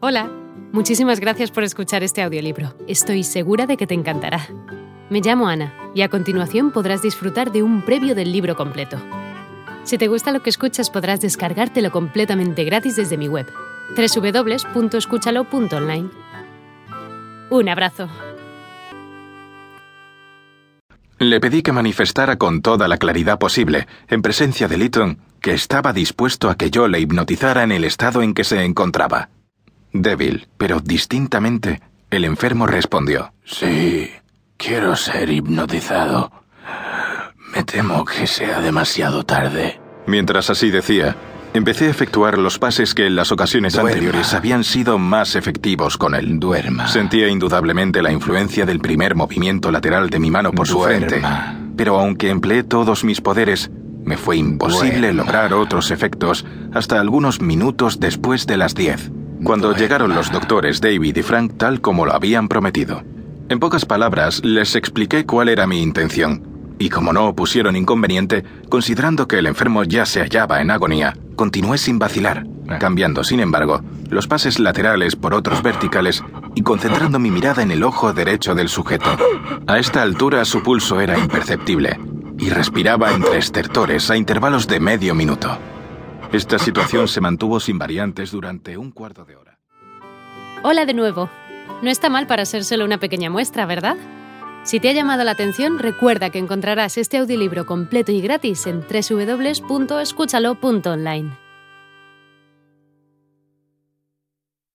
Hola, muchísimas gracias por escuchar este audiolibro. Estoy segura de que te encantará. Me llamo Ana y a continuación podrás disfrutar de un previo del libro completo. Si te gusta lo que escuchas podrás descargártelo completamente gratis desde mi web, www.escúchalo.online. Un abrazo. Le pedí que manifestara con toda la claridad posible, en presencia de Lytton, que estaba dispuesto a que yo le hipnotizara en el estado en que se encontraba. Débil, pero distintamente, el enfermo respondió. Sí, quiero ser hipnotizado. Me temo que sea demasiado tarde. Mientras así decía, empecé a efectuar los pases que en las ocasiones Duerma. anteriores habían sido más efectivos con él. Duerma. Sentía indudablemente la influencia del primer movimiento lateral de mi mano por su frente, pero aunque empleé todos mis poderes, me fue imposible Duerma. lograr otros efectos hasta algunos minutos después de las 10, cuando llegaron los doctores David y Frank tal como lo habían prometido. En pocas palabras, les expliqué cuál era mi intención, y como no opusieron inconveniente, considerando que el enfermo ya se hallaba en agonía, continué sin vacilar, cambiando, sin embargo, los pases laterales por otros verticales y concentrando mi mirada en el ojo derecho del sujeto. A esta altura su pulso era imperceptible, y respiraba entre estertores a intervalos de medio minuto. Esta situación se mantuvo sin variantes durante un cuarto de hora. Hola de nuevo. No está mal para ser solo una pequeña muestra, ¿verdad? Si te ha llamado la atención, recuerda que encontrarás este audiolibro completo y gratis en www.escúchalo.online.